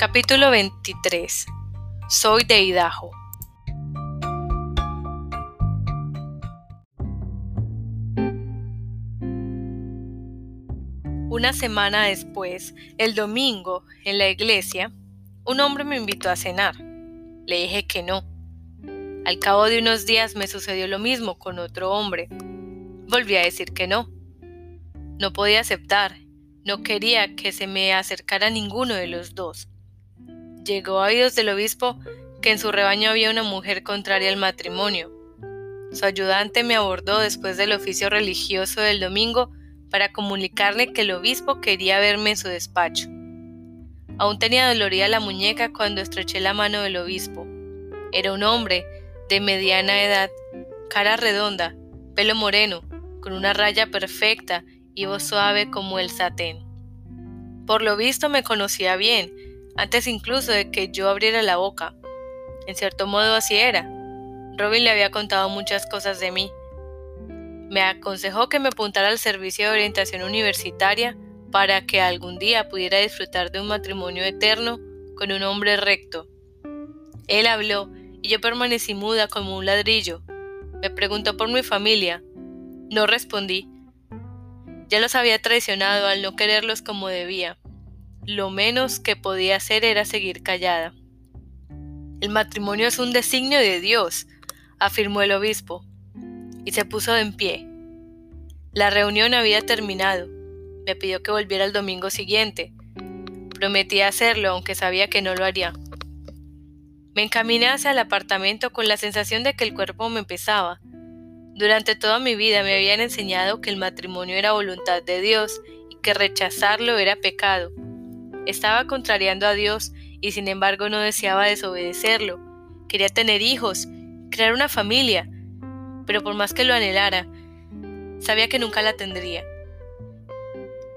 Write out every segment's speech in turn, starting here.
Capítulo 23 Soy de Idaho Una semana después, el domingo, en la iglesia, un hombre me invitó a cenar. Le dije que no. Al cabo de unos días me sucedió lo mismo con otro hombre. Volví a decir que no. No podía aceptar, no quería que se me acercara ninguno de los dos. Llegó a oídos del obispo que en su rebaño había una mujer contraria al matrimonio. Su ayudante me abordó después del oficio religioso del domingo para comunicarle que el obispo quería verme en su despacho. Aún tenía dolorida la muñeca cuando estreché la mano del obispo. Era un hombre de mediana edad, cara redonda, pelo moreno, con una raya perfecta y voz suave como el satén. Por lo visto me conocía bien, antes incluso de que yo abriera la boca. En cierto modo así era. Robin le había contado muchas cosas de mí, me aconsejó que me apuntara al servicio de orientación universitaria para que algún día pudiera disfrutar de un matrimonio eterno con un hombre recto. Él habló y yo permanecí muda como un ladrillo. Me preguntó por mi familia. No respondí. Ya los había traicionado al no quererlos como debía. Lo menos que podía hacer era seguir callada. El matrimonio es un designio de Dios, afirmó el obispo y se puso en pie. La reunión había terminado. Me pidió que volviera el domingo siguiente. Prometí hacerlo, aunque sabía que no lo haría. Me encaminé hacia el apartamento con la sensación de que el cuerpo me pesaba. Durante toda mi vida me habían enseñado que el matrimonio era voluntad de Dios y que rechazarlo era pecado. Estaba contrariando a Dios y sin embargo no deseaba desobedecerlo. Quería tener hijos, crear una familia, pero por más que lo anhelara, sabía que nunca la tendría.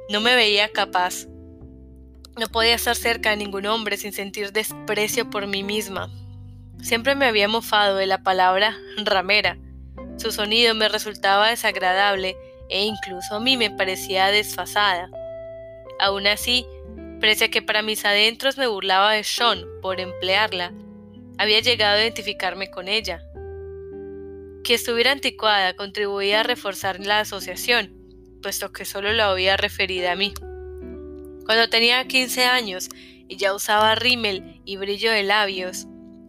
No me veía capaz. No podía estar cerca de ningún hombre sin sentir desprecio por mí misma. Siempre me había mofado de la palabra ramera. Su sonido me resultaba desagradable e incluso a mí me parecía desfasada. Aún así, pese que para mis adentros me burlaba de Sean por emplearla, había llegado a identificarme con ella. Que estuviera anticuada contribuía a reforzar la asociación, puesto que solo la había referida a mí. Cuando tenía 15 años y ya usaba rímel y brillo de labios,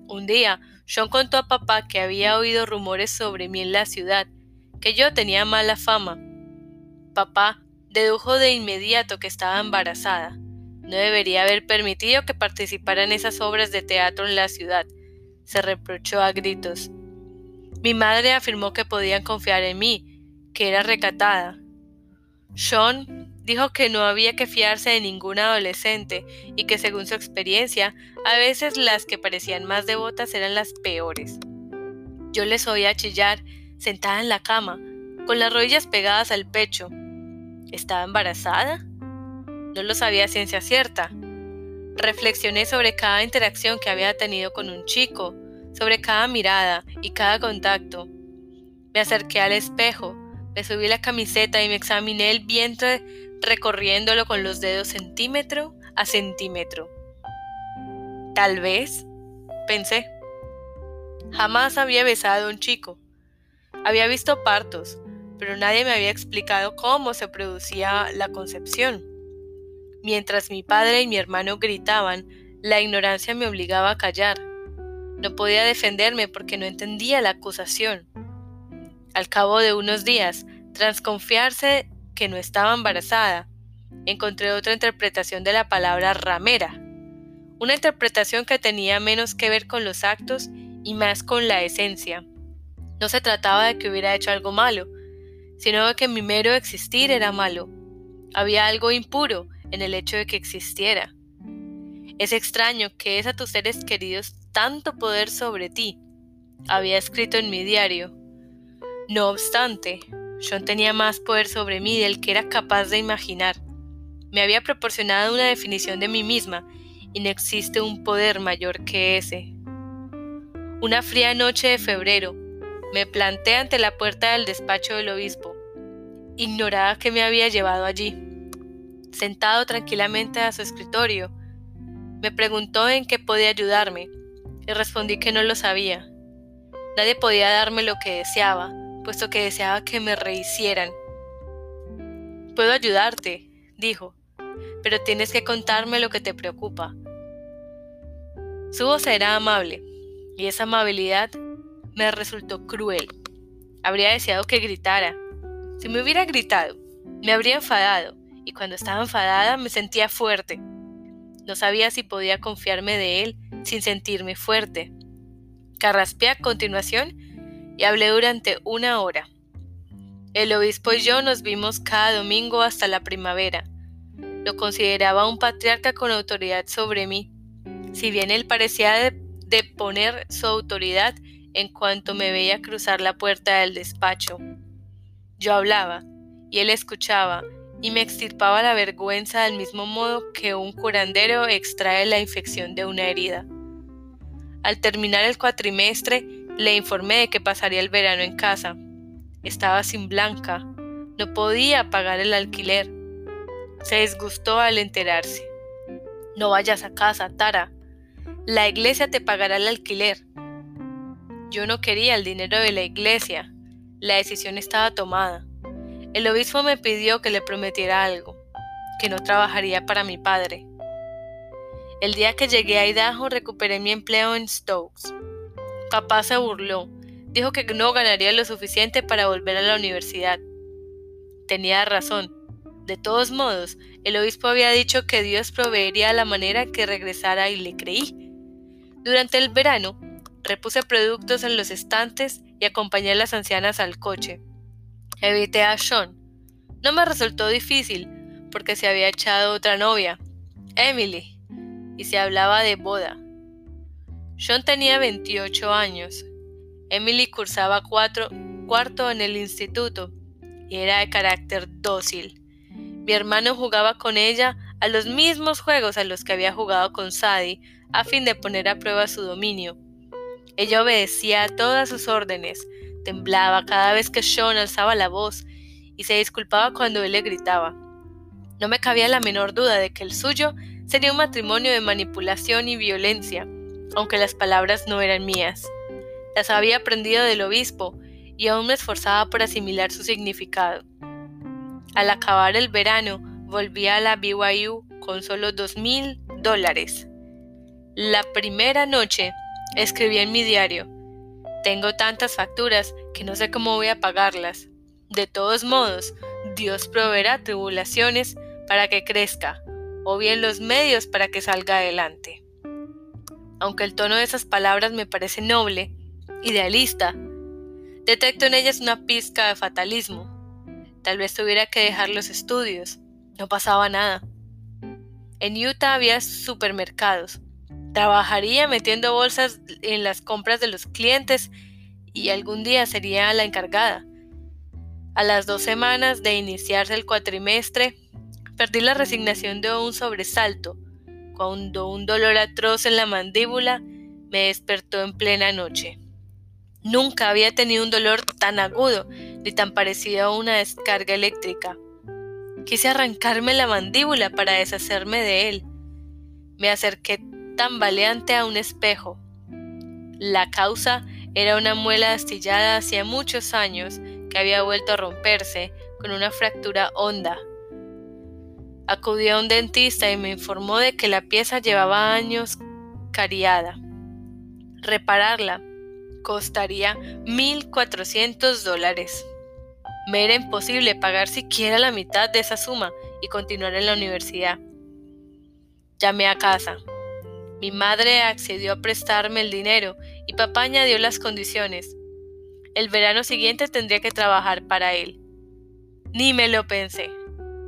un día John contó a papá que había oído rumores sobre mí en la ciudad, que yo tenía mala fama. Papá dedujo de inmediato que estaba embarazada. No debería haber permitido que participara en esas obras de teatro en la ciudad. Se reprochó a gritos. Mi madre afirmó que podían confiar en mí, que era recatada. Sean dijo que no había que fiarse de ningún adolescente y que según su experiencia, a veces las que parecían más devotas eran las peores. Yo les oía chillar, sentada en la cama, con las rodillas pegadas al pecho. ¿Estaba embarazada? No lo sabía ciencia cierta. Reflexioné sobre cada interacción que había tenido con un chico, sobre cada mirada y cada contacto. Me acerqué al espejo, me subí la camiseta y me examiné el vientre recorriéndolo con los dedos centímetro a centímetro. Tal vez, pensé. Jamás había besado a un chico. Había visto partos, pero nadie me había explicado cómo se producía la concepción. Mientras mi padre y mi hermano gritaban, la ignorancia me obligaba a callar. No podía defenderme porque no entendía la acusación. Al cabo de unos días, tras confiarse que no estaba embarazada, encontré otra interpretación de la palabra ramera, una interpretación que tenía menos que ver con los actos y más con la esencia. No se trataba de que hubiera hecho algo malo, sino de que mi mero existir era malo. Había algo impuro en el hecho de que existiera. Es extraño que es a tus seres queridos tanto poder sobre ti, había escrito en mi diario. No obstante, John tenía más poder sobre mí del que era capaz de imaginar. Me había proporcionado una definición de mí misma y no existe un poder mayor que ese. Una fría noche de febrero, me planté ante la puerta del despacho del obispo. Ignoraba que me había llevado allí. Sentado tranquilamente a su escritorio, Me preguntó en qué podía ayudarme y respondí que no lo sabía. Nadie podía darme lo que deseaba, puesto que deseaba que me rehicieran. Puedo ayudarte, dijo, pero tienes que contarme lo que te preocupa. Su voz era amable, y esa amabilidad me resultó cruel. Habría deseado que gritara. Si me hubiera gritado, me habría enfadado, y cuando estaba enfadada me sentía fuerte. No sabía si podía confiarme de él sin sentirme fuerte. Carraspeé a continuación y hablé durante una hora. El obispo y yo nos vimos cada domingo hasta la primavera. Lo consideraba un patriarca con autoridad sobre mí, si bien él parecía deponer su autoridad en cuanto me veía cruzar la puerta del despacho. Yo hablaba, y él escuchaba, y me extirpaba la vergüenza del mismo modo que un curandero extrae la infección de una herida. Al terminar el cuatrimestre, le informé de que pasaría el verano en casa. Estaba sin blanca, no podía pagar el alquiler. Se disgustó al enterarse. No vayas a casa, Tara. La iglesia te pagará el alquiler. Yo no quería el dinero de la iglesia. La decisión estaba tomada. El obispo me pidió que le prometiera algo, que no trabajaría para mi padre. El día que llegué a Idaho recuperé mi empleo en Stokes. Papá se burló, dijo que no ganaría lo suficiente para volver a la universidad. Tenía razón. De todos modos, el obispo había dicho que Dios proveería la manera que regresara y le creí. Durante el verano, repuse productos en los estantes y acompañé a las ancianas al coche. Evité a Sean. No me resultó difícil, porque se había echado otra novia, Emily, y se hablaba de boda. Sean tenía 28 años. Emily cursaba cuatro, cuarto en el instituto y era de carácter dócil. Mi hermano jugaba con ella a los mismos juegos a los que había jugado con Sadie a fin de poner a prueba su dominio. Ella obedecía a todas sus órdenes, Temblaba cada vez que Sean alzaba la voz y se disculpaba cuando él le gritaba. No me cabía la menor duda de que el suyo sería un matrimonio de manipulación y violencia, aunque las palabras no eran mías. Las había aprendido del obispo y aún me esforzaba por asimilar su significado. Al acabar el verano, volví a la BYU con solo dos mil dólares. La primera noche escribí en mi diario, tengo tantas facturas que no sé cómo voy a pagarlas. De todos modos, Dios proveerá tribulaciones para que crezca, o bien los medios para que salga adelante. Aunque el tono de esas palabras me parece noble, idealista, detecto en ellas una pizca de fatalismo. Tal vez tuviera que dejar los estudios. No pasaba nada. En Utah había supermercados, Trabajaría metiendo bolsas en las compras de los clientes y algún día sería la encargada. A las dos semanas de iniciarse el cuatrimestre, perdí la resignación de un sobresalto, cuando un dolor atroz en la mandíbula me despertó en plena noche. Nunca había tenido un dolor tan agudo ni tan parecido a una descarga eléctrica. Quise arrancarme la mandíbula para deshacerme de él. Me acerqué tambaleante a un espejo. La causa era una muela astillada hacía muchos años que había vuelto a romperse con una fractura honda. Acudí a un dentista y me informó de que la pieza llevaba años cariada. Repararla costaría 1.400 dólares. Me era imposible pagar siquiera la mitad de esa suma y continuar en la universidad. Llamé a casa. Mi madre accedió a prestarme el dinero y papá añadió las condiciones. El verano siguiente tendría que trabajar para él. Ni me lo pensé.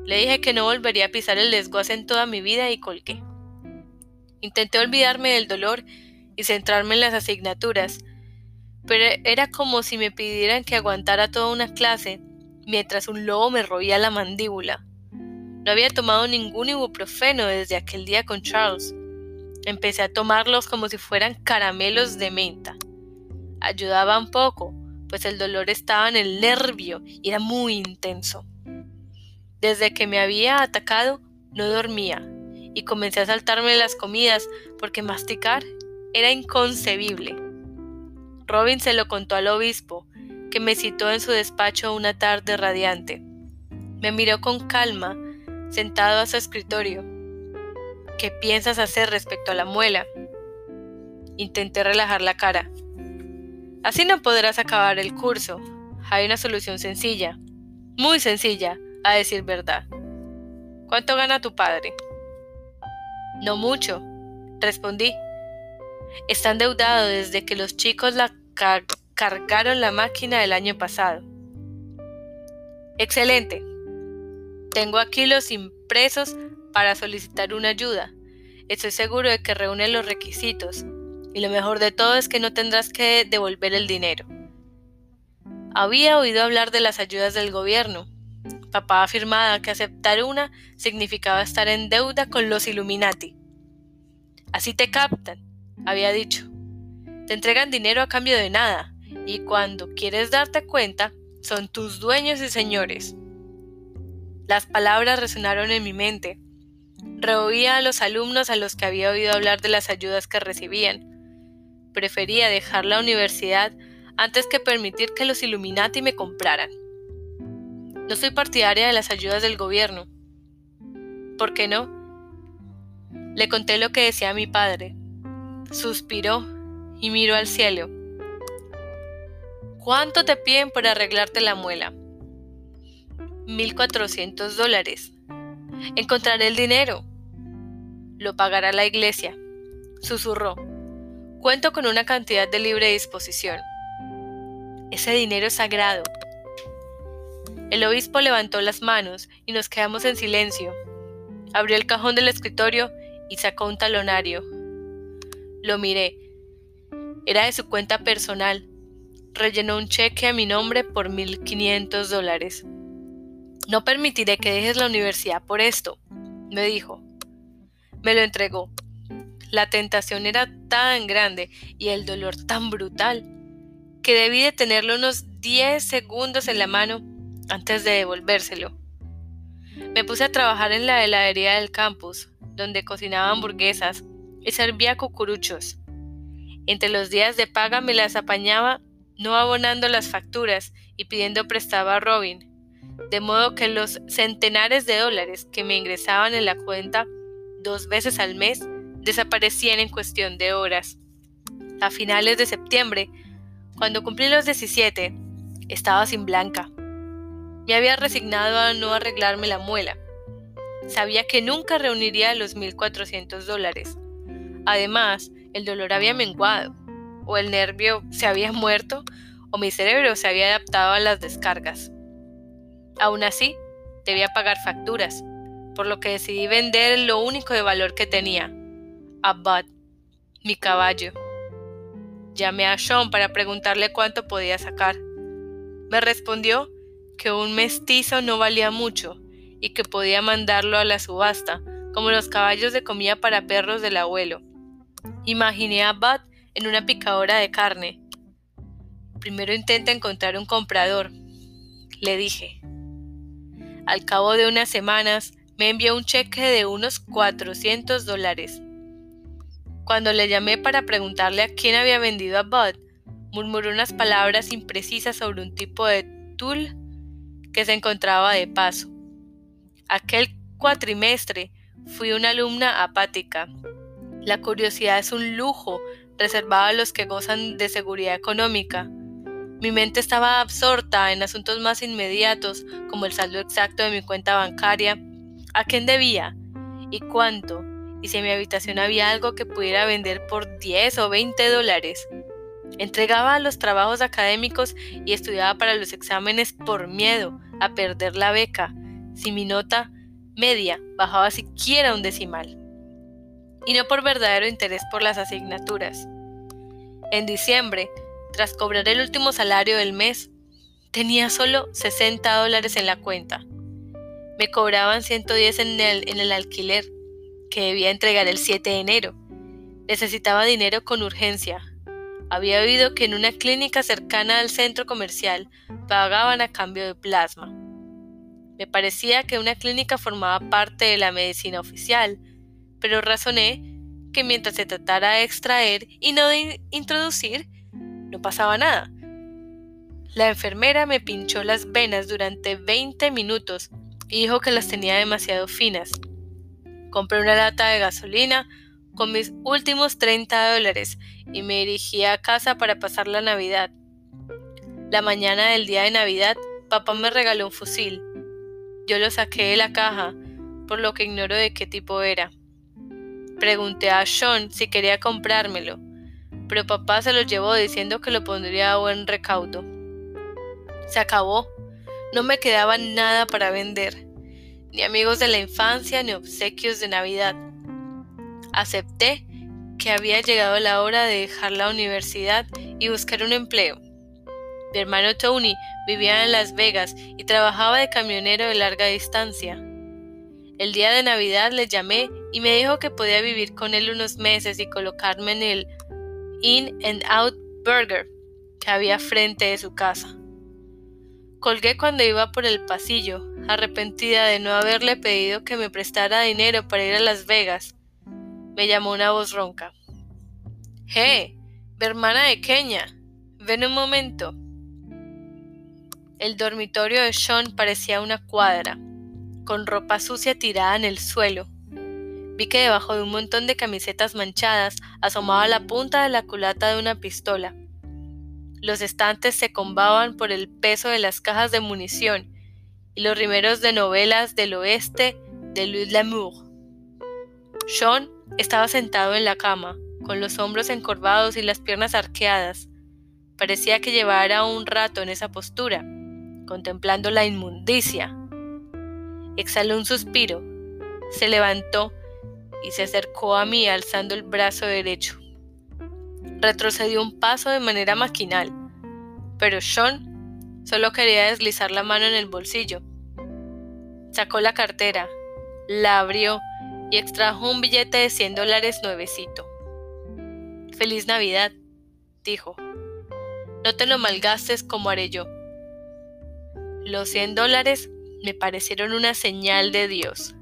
Le dije que no volvería a pisar el desguace en toda mi vida y colgué. Intenté olvidarme del dolor y centrarme en las asignaturas, pero era como si me pidieran que aguantara toda una clase mientras un lobo me roía la mandíbula. No había tomado ningún ibuprofeno desde aquel día con Charles. Empecé a tomarlos como si fueran caramelos de menta. Ayudaba un poco, pues el dolor estaba en el nervio y era muy intenso. Desde que me había atacado, no dormía, y comencé a saltarme las comidas porque masticar era inconcebible. Robin se lo contó al obispo, que me citó en su despacho una tarde radiante. Me miró con calma, sentado a su escritorio. ¿Qué piensas hacer respecto a la muela? Intenté relajar la cara. Así no podrás acabar el curso. Hay una solución sencilla, muy sencilla, a decir verdad. ¿Cuánto gana tu padre? No mucho, respondí. Está endeudado desde que los chicos la cargaron la máquina el año pasado. Excelente. Tengo aquí los impresos para solicitar una ayuda. Estoy seguro de que reúne los requisitos. Y lo mejor de todo es que no tendrás que devolver el dinero. Había oído hablar de las ayudas del gobierno. Papá afirmaba que aceptar una significaba estar en deuda con los Illuminati. Así te captan, había dicho. Te entregan dinero a cambio de nada, y cuando quieres darte cuenta, son tus dueños y señores. Las palabras resonaron en mi mente. Reoía a los alumnos a los que había oído hablar de las ayudas que recibían. Prefería dejar la universidad antes que permitir que los Illuminati me compraran. No soy partidaria de las ayudas del gobierno. ¿Por qué no? Le conté lo que decía mi padre. Suspiró y miró al cielo. ¿Cuánto te piden por arreglarte la muela? Mil cuatrocientos dólares. Encontraré el dinero. Lo pagará la iglesia. Susurró. Cuento con una cantidad de libre disposición. Ese dinero es sagrado. El obispo levantó las manos y nos quedamos en silencio. Abrió el cajón del escritorio y sacó un talonario. Lo miré. Era de su cuenta personal. Rellenó un cheque a mi nombre por 1.500 dólares. No permitiré que dejes la universidad por esto, me dijo. Me lo entregó. La tentación era tan grande y el dolor tan brutal que debí de tenerlo unos 10 segundos en la mano antes de devolvérselo. Me puse a trabajar en la heladería del campus, donde cocinaba hamburguesas y servía cucuruchos. Entre los días de paga me las apañaba no abonando las facturas y pidiendo prestado a Robin, de modo que los centenares de dólares que me ingresaban en la cuenta dos veces al mes desaparecían en cuestión de horas. A finales de septiembre cuando cumplí los 17, estaba sin blanca. Me había resignado a no arreglarme la muela. Sabía que nunca reuniría los 1.400 dólares. Además, el dolor había menguado, o el nervio se había muerto, o mi cerebro se había adaptado a las descargas. Aún así, debía pagar facturas, por lo que decidí vender lo único de valor que tenía, a Bud, mi caballo. Llamé a Sean para preguntarle cuánto podía sacar. Me respondió que un mestizo no valía mucho y que podía mandarlo a la subasta, como los caballos de comida para perros del abuelo. Imaginé a Bud en una picadora de carne. Primero intenta encontrar un comprador, le dije. Al cabo de unas semanas me envió un cheque de unos 400 dólares. Cuando le llamé para preguntarle a quién había vendido a Bud, murmuró unas palabras imprecisas sobre un tipo de tul que se encontraba de paso. Aquel cuatrimestre fui una alumna apática. La curiosidad es un lujo reservado a los que gozan de seguridad económica. Mi mente estaba absorta en asuntos más inmediatos como el saldo exacto de mi cuenta bancaria, a quién debía y cuánto, y si en mi habitación había algo que pudiera vender por 10 o 20 dólares. Entregaba los trabajos académicos y estudiaba para los exámenes por miedo a perder la beca, si mi nota media bajaba siquiera un decimal. Y no por verdadero interés por las asignaturas. En diciembre, tras cobrar el último salario del mes, tenía solo 60 dólares en la cuenta. Me cobraban 110 en el, en el alquiler que debía entregar el 7 de enero. Necesitaba dinero con urgencia. Había oído que en una clínica cercana al centro comercial pagaban a cambio de plasma. Me parecía que una clínica formaba parte de la medicina oficial, pero razoné que mientras se tratara de extraer y no de introducir, no pasaba nada. La enfermera me pinchó las venas durante 20 minutos y dijo que las tenía demasiado finas. Compré una lata de gasolina con mis últimos 30 dólares y me dirigí a casa para pasar la Navidad. La mañana del día de Navidad, papá me regaló un fusil. Yo lo saqué de la caja, por lo que ignoro de qué tipo era. Pregunté a Sean si quería comprármelo, pero papá se lo llevó diciendo que lo pondría a buen recaudo. Se acabó. No me quedaba nada para vender, ni amigos de la infancia ni obsequios de Navidad. Acepté que había llegado la hora de dejar la universidad y buscar un empleo. Mi hermano Tony vivía en Las Vegas y trabajaba de camionero de larga distancia. El día de Navidad le llamé y me dijo que podía vivir con él unos meses y colocarme en el In and Out Burger que había frente de su casa. Colgué cuando iba por el pasillo, arrepentida de no haberle pedido que me prestara dinero para ir a Las Vegas. Me llamó una voz ronca. ¡Hey! hermana de Kenia. Ven un momento. El dormitorio de Sean parecía una cuadra, con ropa sucia tirada en el suelo. Vi que debajo de un montón de camisetas manchadas asomaba la punta de la culata de una pistola. Los estantes se combaban por el peso de las cajas de munición y los rimeros de novelas del oeste de Louis Lamour. Sean estaba sentado en la cama, con los hombros encorvados y las piernas arqueadas. Parecía que llevara un rato en esa postura, contemplando la inmundicia. Exhaló un suspiro, se levantó y se acercó a mí alzando el brazo derecho. Retrocedió un paso de manera maquinal, pero Sean solo quería deslizar la mano en el bolsillo. Sacó la cartera, la abrió y extrajo un billete de 100 dólares nuevecito. Feliz Navidad, dijo. No te lo malgastes como haré yo. Los 100 dólares me parecieron una señal de Dios.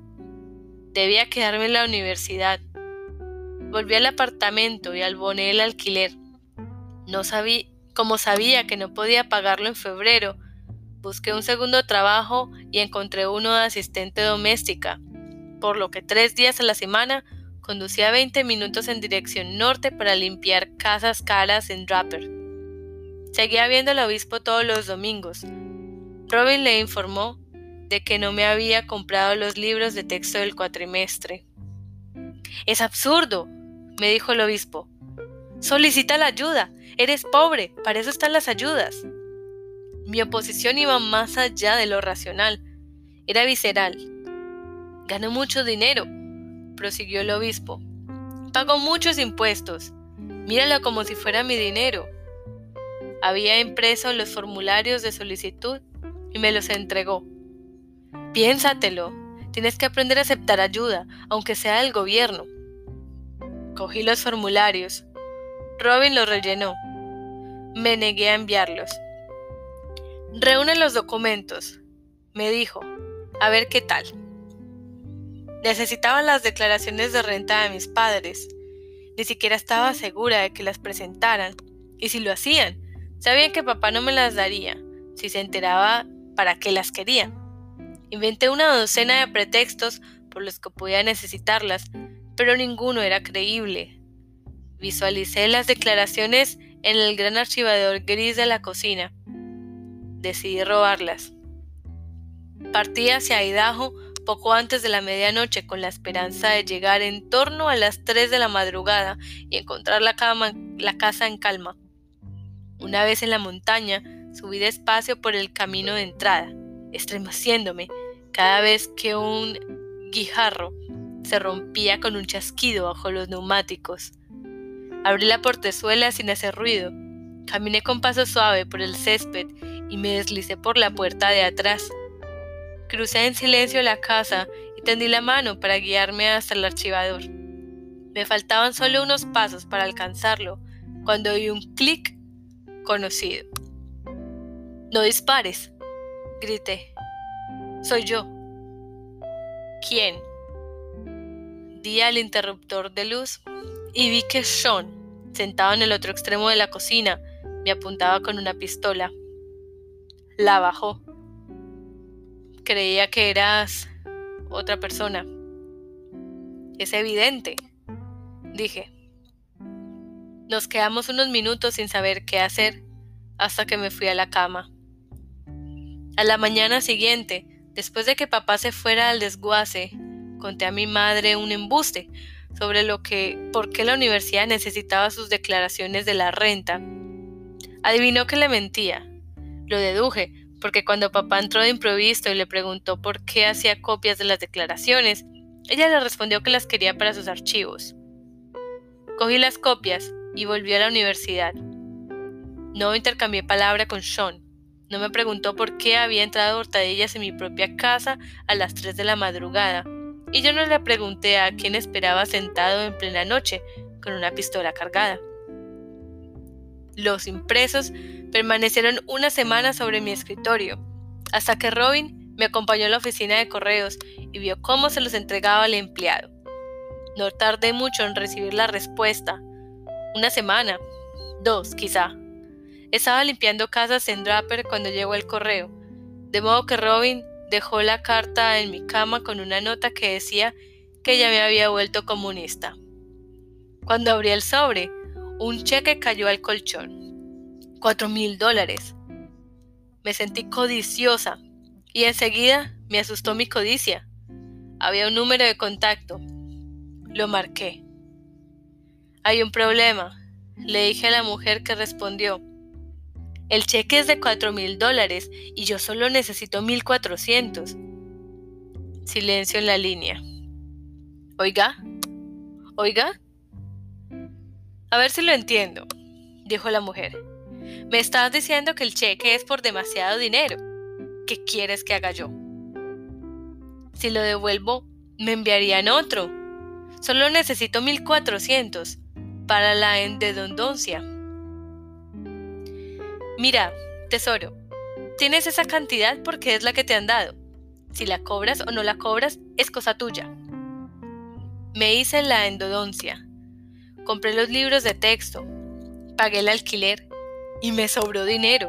Debía quedarme en la universidad Volví al apartamento y alboné el alquiler. No sabía, como sabía que no podía pagarlo en febrero, busqué un segundo trabajo y encontré uno de asistente doméstica, por lo que tres días a la semana conducía 20 minutos en dirección norte para limpiar casas caras en Draper. Seguía viendo al obispo todos los domingos. Robin le informó de que no me había comprado los libros de texto del cuatrimestre. Es absurdo, me dijo el obispo. Solicita la ayuda. Eres pobre, para eso están las ayudas. Mi oposición iba más allá de lo racional. Era visceral. Gano mucho dinero, prosiguió el obispo. Pago muchos impuestos. Míralo como si fuera mi dinero. Había impreso los formularios de solicitud y me los entregó. Piénsatelo. Tienes que aprender a aceptar ayuda, aunque sea del gobierno. Cogí los formularios. Robin los rellenó. Me negué a enviarlos. Reúne los documentos, me dijo. A ver qué tal. Necesitaba las declaraciones de renta de mis padres. Ni siquiera estaba segura de que las presentaran. Y si lo hacían, sabían que papá no me las daría. Si se enteraba, ¿para qué las quería? Inventé una docena de pretextos por los que podía necesitarlas, pero ninguno era creíble. Visualicé las declaraciones en el gran archivador gris de la cocina. Decidí robarlas. Partí hacia Idaho poco antes de la medianoche con la esperanza de llegar en torno a las 3 de la madrugada y encontrar la, la casa en calma. Una vez en la montaña, subí despacio por el camino de entrada, estremeciéndome cada vez que un guijarro se rompía con un chasquido bajo los neumáticos. Abrí la portezuela sin hacer ruido. Caminé con paso suave por el césped y me deslicé por la puerta de atrás. Crucé en silencio la casa y tendí la mano para guiarme hasta el archivador. Me faltaban solo unos pasos para alcanzarlo cuando oí un clic conocido. No dispares, grité. Soy yo. ¿Quién? di al interruptor de luz y vi que Sean, sentado en el otro extremo de la cocina, me apuntaba con una pistola. La bajó. Creía que eras otra persona. Es evidente, dije. Nos quedamos unos minutos sin saber qué hacer hasta que me fui a la cama. A la mañana siguiente, después de que papá se fuera al desguace, conté a mi madre un embuste sobre lo que, por qué la universidad necesitaba sus declaraciones de la renta. Adivinó que le mentía. Lo deduje, porque cuando papá entró de improviso y le preguntó por qué hacía copias de las declaraciones, ella le respondió que las quería para sus archivos. Cogí las copias y volví a la universidad. No intercambié palabra con Sean. No me preguntó por qué había entrado hurtadillas en mi propia casa a las 3 de la madrugada. Y yo no le pregunté a quién esperaba sentado en plena noche con una pistola cargada. Los impresos permanecieron una semana sobre mi escritorio, hasta que Robin me acompañó a la oficina de correos y vio cómo se los entregaba al empleado. No tardé mucho en recibir la respuesta. Una semana, dos quizá. Estaba limpiando casas en Draper cuando llegó el correo, de modo que Robin dejó la carta en mi cama con una nota que decía que ya me había vuelto comunista. Cuando abrí el sobre, un cheque cayó al colchón. Cuatro mil dólares. Me sentí codiciosa y enseguida me asustó mi codicia. Había un número de contacto. Lo marqué. Hay un problema, le dije a la mujer que respondió. El cheque es de cuatro mil dólares y yo solo necesito mil cuatrocientos. Silencio en la línea. Oiga, oiga. A ver si lo entiendo, dijo la mujer. Me estás diciendo que el cheque es por demasiado dinero. ¿qué quieres que haga yo? Si lo devuelvo, me enviarían otro. Solo necesito 1400 para la endodontia. Mira, tesoro, tienes esa cantidad porque es la que te han dado. Si la cobras o no la cobras, es cosa tuya. Me hice la endodoncia. Compré los libros de texto, pagué el alquiler y me sobró dinero.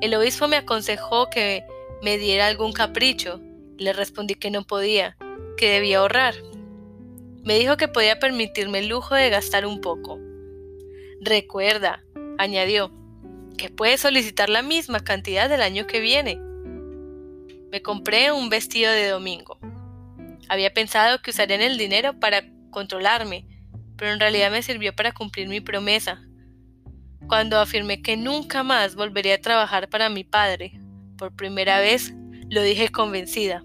El obispo me aconsejó que me diera algún capricho. Le respondí que no podía, que debía ahorrar. Me dijo que podía permitirme el lujo de gastar un poco. Recuerda, añadió, que puedes solicitar la misma cantidad del año que viene. Me compré un vestido de domingo. Había pensado que usarían el dinero para controlarme, pero en realidad me sirvió para cumplir mi promesa, cuando afirmé que nunca más volvería a trabajar para mi padre, por primera vez lo dije convencida.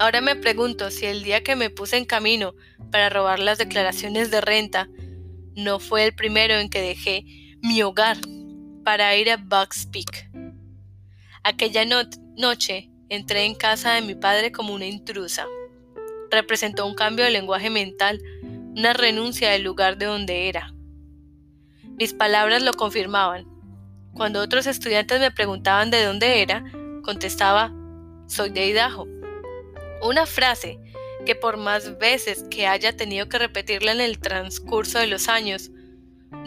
Ahora me pregunto si el día que me puse en camino para robar las declaraciones de renta no fue el primero en que dejé mi hogar para ir a Bugs Peak. Aquella noche entré en casa de mi padre como una intrusa. Representó un cambio de lenguaje mental, una renuncia del lugar de donde era. Mis palabras lo confirmaban. Cuando otros estudiantes me preguntaban de dónde era, contestaba, soy de Idaho. Una frase que por más veces que haya tenido que repetirla en el transcurso de los años,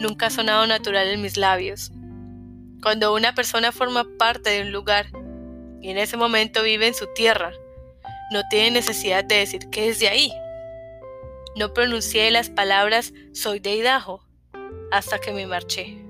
nunca ha sonado natural en mis labios. Cuando una persona forma parte de un lugar y en ese momento vive en su tierra, no tiene necesidad de decir que es de ahí. No pronuncié las palabras soy de Idaho hasta que me marché.